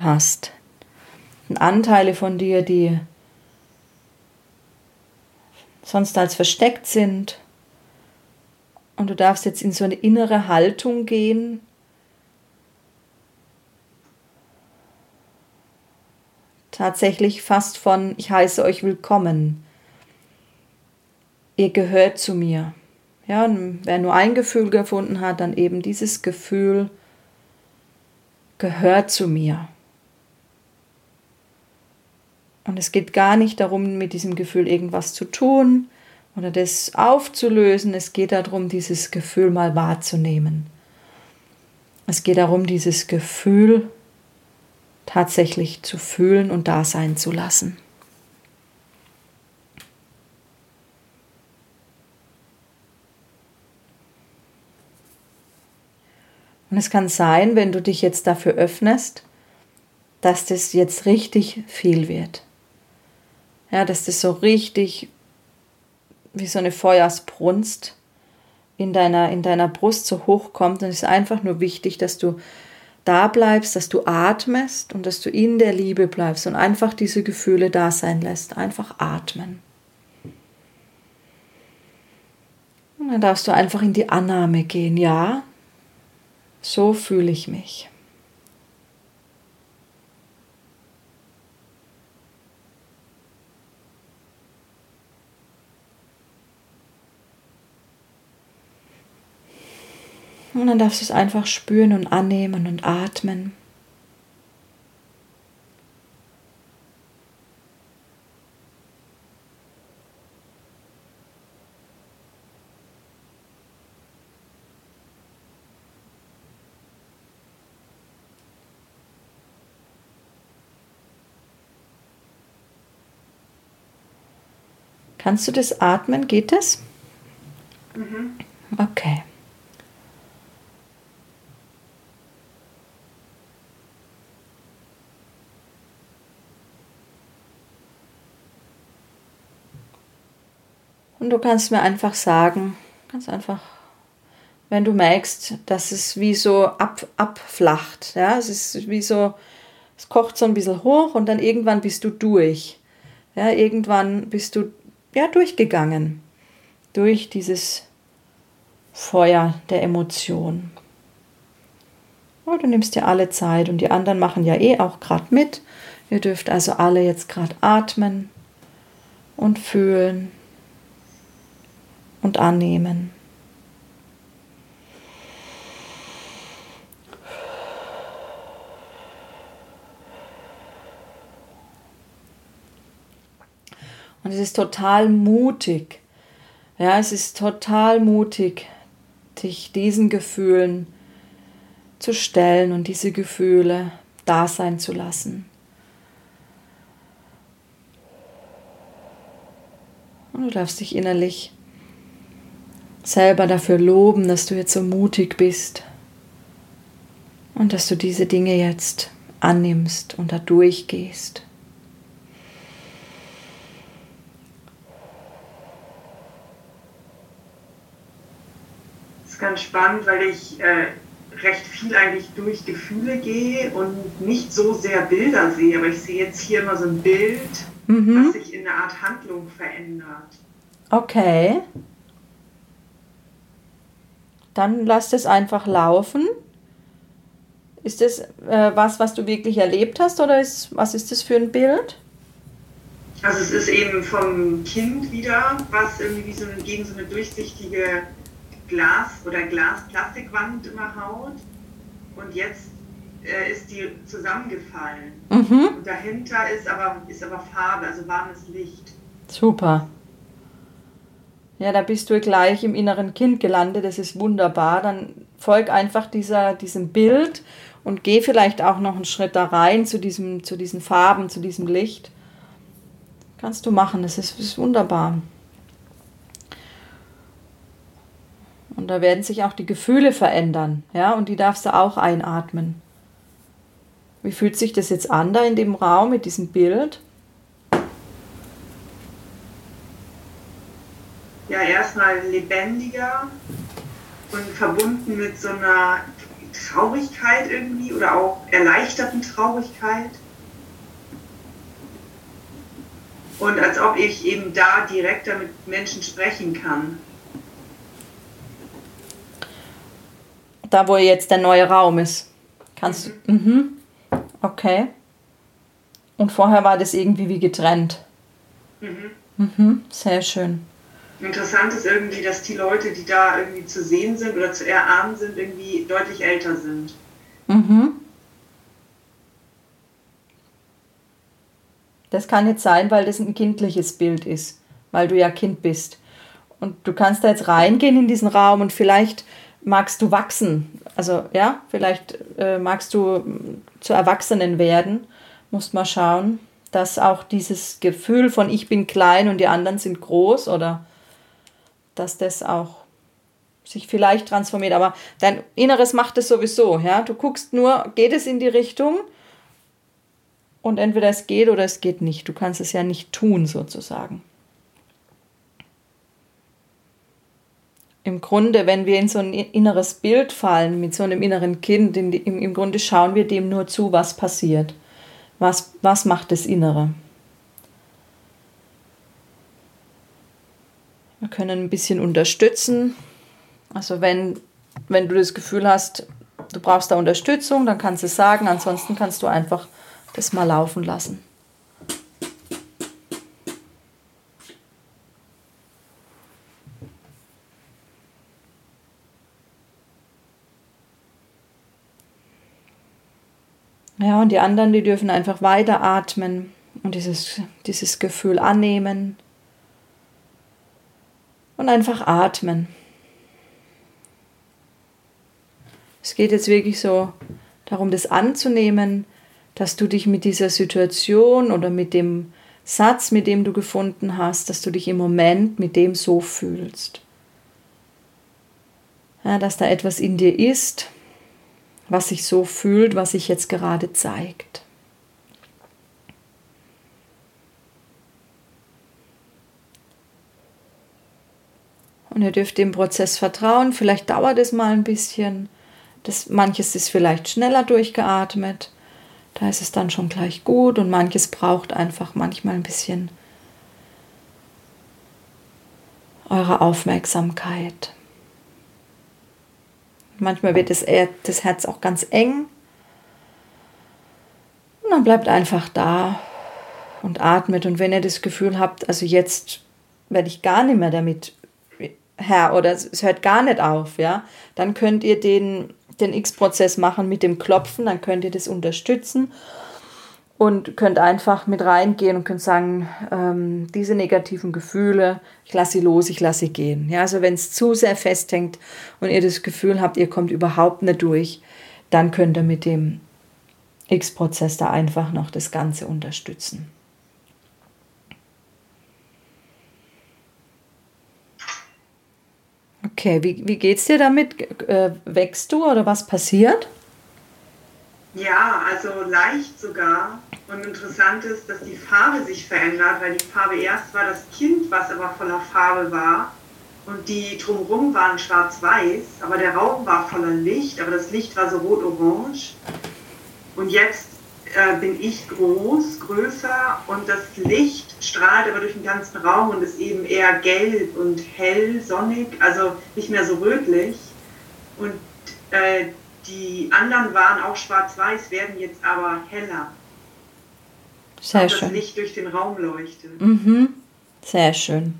hast. Anteile von dir, die sonst als versteckt sind. Und du darfst jetzt in so eine innere Haltung gehen. Tatsächlich fast von, ich heiße euch willkommen. Ihr gehört zu mir. Ja, und wer nur ein Gefühl gefunden hat, dann eben dieses Gefühl gehört zu mir. Und es geht gar nicht darum, mit diesem Gefühl irgendwas zu tun oder das aufzulösen. Es geht darum, dieses Gefühl mal wahrzunehmen. Es geht darum, dieses Gefühl tatsächlich zu fühlen und da sein zu lassen. Und es kann sein, wenn du dich jetzt dafür öffnest, dass das jetzt richtig viel wird. Ja, dass das so richtig wie so eine Feuersbrunst in deiner, in deiner Brust so hochkommt. Und es ist einfach nur wichtig, dass du da bleibst, dass du atmest und dass du in der Liebe bleibst und einfach diese Gefühle da sein lässt. Einfach atmen. Und dann darfst du einfach in die Annahme gehen. Ja, so fühle ich mich. Und dann darfst du es einfach spüren und annehmen und atmen. Kannst du das atmen? Geht das? Mhm. Okay. Und du kannst mir einfach sagen, ganz einfach, wenn du merkst, dass es wie so ab, abflacht. Ja? Es ist wie so, es kocht so ein bisschen hoch und dann irgendwann bist du durch. Ja? Irgendwann bist du ja, durchgegangen. Durch dieses Feuer der Emotion. Oh, du nimmst dir alle Zeit und die anderen machen ja eh auch gerade mit. Ihr dürft also alle jetzt gerade atmen und fühlen und annehmen. Und es ist total mutig. Ja, es ist total mutig, dich diesen Gefühlen zu stellen und diese Gefühle da sein zu lassen. Und du darfst dich innerlich selber dafür loben, dass du jetzt so mutig bist und dass du diese Dinge jetzt annimmst und da durchgehst. Das ist ganz spannend, weil ich äh, recht viel eigentlich durch Gefühle gehe und nicht so sehr Bilder sehe, aber ich sehe jetzt hier immer so ein Bild, mhm. was sich in eine Art Handlung verändert. Okay dann lass es einfach laufen. Ist das äh, was, was du wirklich erlebt hast oder ist, was ist das für ein Bild? Also es ist eben vom Kind wieder, was irgendwie so eine, gegen so eine durchsichtige Glas- oder Glas-Plastikwand immer haut. Und jetzt äh, ist die zusammengefallen. Mhm. Und dahinter ist aber, ist aber Farbe, also warmes Licht. Super. Ja, da bist du gleich im inneren Kind gelandet, das ist wunderbar. Dann folg einfach dieser, diesem Bild und geh vielleicht auch noch einen Schritt da rein zu, diesem, zu diesen Farben, zu diesem Licht. Kannst du machen, das ist, ist wunderbar. Und da werden sich auch die Gefühle verändern, ja, und die darfst du auch einatmen. Wie fühlt sich das jetzt an da in dem Raum mit diesem Bild? Ja erstmal lebendiger und verbunden mit so einer Traurigkeit irgendwie oder auch erleichterten Traurigkeit. Und als ob ich eben da direkter mit Menschen sprechen kann. Da, wo jetzt der neue Raum ist. Kannst mhm. du. Mhm. Okay. Und vorher war das irgendwie wie getrennt. Mhm. Mhm. Sehr schön. Interessant ist irgendwie, dass die Leute, die da irgendwie zu sehen sind oder zu erahnen sind, irgendwie deutlich älter sind. Mhm. Das kann jetzt sein, weil das ein kindliches Bild ist, weil du ja Kind bist. Und du kannst da jetzt reingehen in diesen Raum und vielleicht magst du wachsen. Also ja, vielleicht äh, magst du zu Erwachsenen werden. Musst mal schauen, dass auch dieses Gefühl von ich bin klein und die anderen sind groß oder dass das auch sich vielleicht transformiert. Aber dein Inneres macht es sowieso. Ja? Du guckst nur, geht es in die Richtung? Und entweder es geht oder es geht nicht. Du kannst es ja nicht tun, sozusagen. Im Grunde, wenn wir in so ein inneres Bild fallen, mit so einem inneren Kind, die, im, im Grunde schauen wir dem nur zu, was passiert. Was, was macht das Innere? Wir können ein bisschen unterstützen. Also wenn, wenn du das Gefühl hast, du brauchst da Unterstützung, dann kannst du es sagen. Ansonsten kannst du einfach das mal laufen lassen. Ja, und die anderen, die dürfen einfach weiter atmen und dieses, dieses Gefühl annehmen und einfach atmen. Es geht jetzt wirklich so darum, das anzunehmen, dass du dich mit dieser Situation oder mit dem Satz, mit dem du gefunden hast, dass du dich im Moment mit dem so fühlst. Ja, dass da etwas in dir ist, was sich so fühlt, was sich jetzt gerade zeigt. Und ihr dürft dem Prozess vertrauen. Vielleicht dauert es mal ein bisschen. Das, manches ist vielleicht schneller durchgeatmet. Da ist es dann schon gleich gut und manches braucht einfach manchmal ein bisschen eure Aufmerksamkeit. Manchmal wird das, das Herz auch ganz eng. Und dann bleibt einfach da und atmet. Und wenn ihr das Gefühl habt, also jetzt werde ich gar nicht mehr damit Herr oder es hört gar nicht auf, ja, dann könnt ihr den den X-Prozess machen mit dem Klopfen, dann könnt ihr das unterstützen und könnt einfach mit reingehen und könnt sagen, ähm, diese negativen Gefühle, ich lasse sie los, ich lasse sie gehen. Ja, also wenn es zu sehr festhängt und ihr das Gefühl habt, ihr kommt überhaupt nicht durch, dann könnt ihr mit dem X-Prozess da einfach noch das Ganze unterstützen. Okay, wie, wie es dir damit? Äh, wächst du oder was passiert? Ja, also leicht sogar. Und interessant ist, dass die Farbe sich verändert, weil die Farbe erst war das Kind, was aber voller Farbe war. Und die drumherum waren schwarz-weiß, aber der Raum war voller Licht, aber das Licht war so rot-orange. Und jetzt äh, bin ich groß, größer und das Licht strahlt aber durch den ganzen Raum und ist eben eher gelb und hell, sonnig, also nicht mehr so rötlich. Und äh, die anderen waren auch schwarz-weiß, werden jetzt aber heller. Sehr schön. Das Licht durch den Raum leuchtet. Mhm. Sehr schön.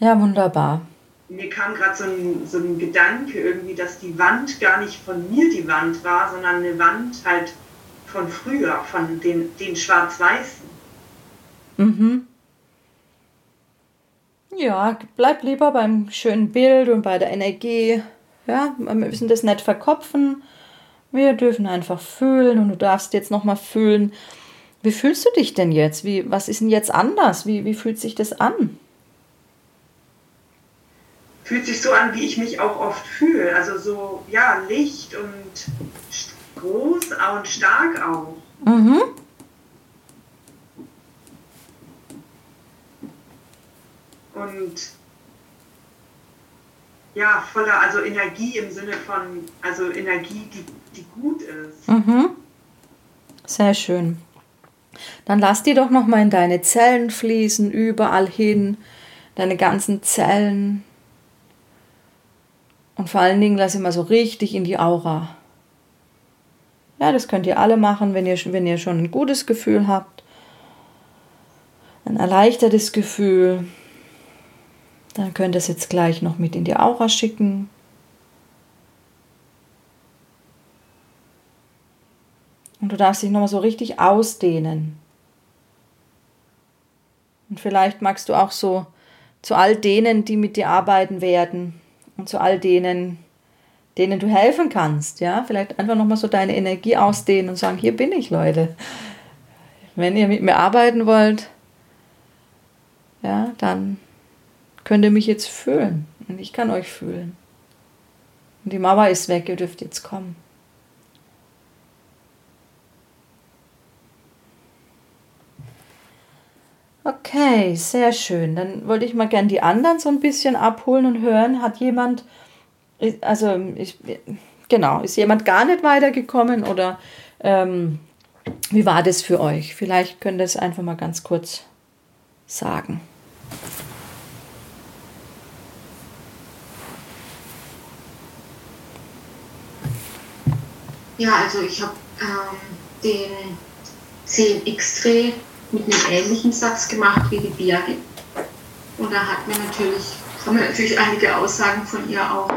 Ja, wunderbar. Mir kam gerade so ein, so ein Gedanke irgendwie, dass die Wand gar nicht von mir die Wand war, sondern eine Wand halt von früher, von den, den Schwarz-Weißen. Mhm. Ja, bleib lieber beim schönen Bild und bei der Energie. Ja, wir müssen das nicht verkopfen. Wir dürfen einfach fühlen und du darfst jetzt nochmal fühlen. Wie fühlst du dich denn jetzt? Wie, was ist denn jetzt anders? Wie, wie fühlt sich das an? Fühlt sich so an, wie ich mich auch oft fühle. Also so, ja, Licht und groß und stark auch. Mhm. Und ja, voller, also Energie im Sinne von, also Energie, die, die gut ist. Mhm. Sehr schön. Dann lass die doch nochmal in deine Zellen fließen, überall hin, deine ganzen Zellen. Und vor allen Dingen lass sie mal so richtig in die Aura. Ja, das könnt ihr alle machen, wenn ihr, wenn ihr schon ein gutes Gefühl habt. Ein erleichtertes Gefühl. Dann könnt ihr es jetzt gleich noch mit in die Aura schicken. Und du darfst dich nochmal so richtig ausdehnen. Und vielleicht magst du auch so zu all denen, die mit dir arbeiten werden und zu all denen, denen du helfen kannst, ja, vielleicht einfach nochmal so deine Energie ausdehnen und sagen, hier bin ich, Leute. Wenn ihr mit mir arbeiten wollt, ja, dann könnt ihr mich jetzt fühlen und ich kann euch fühlen. Und die Mauer ist weg, ihr dürft jetzt kommen. Okay, sehr schön. Dann wollte ich mal gern die anderen so ein bisschen abholen und hören. Hat jemand, also ich, genau, ist jemand gar nicht weitergekommen oder ähm, wie war das für euch? Vielleicht könnt ihr es einfach mal ganz kurz sagen. Ja, also ich habe ähm, den 10x-Dreh mit einem ähnlichen Satz gemacht wie die Birgit. Und da hat mir natürlich, haben mir natürlich einige Aussagen von ihr auch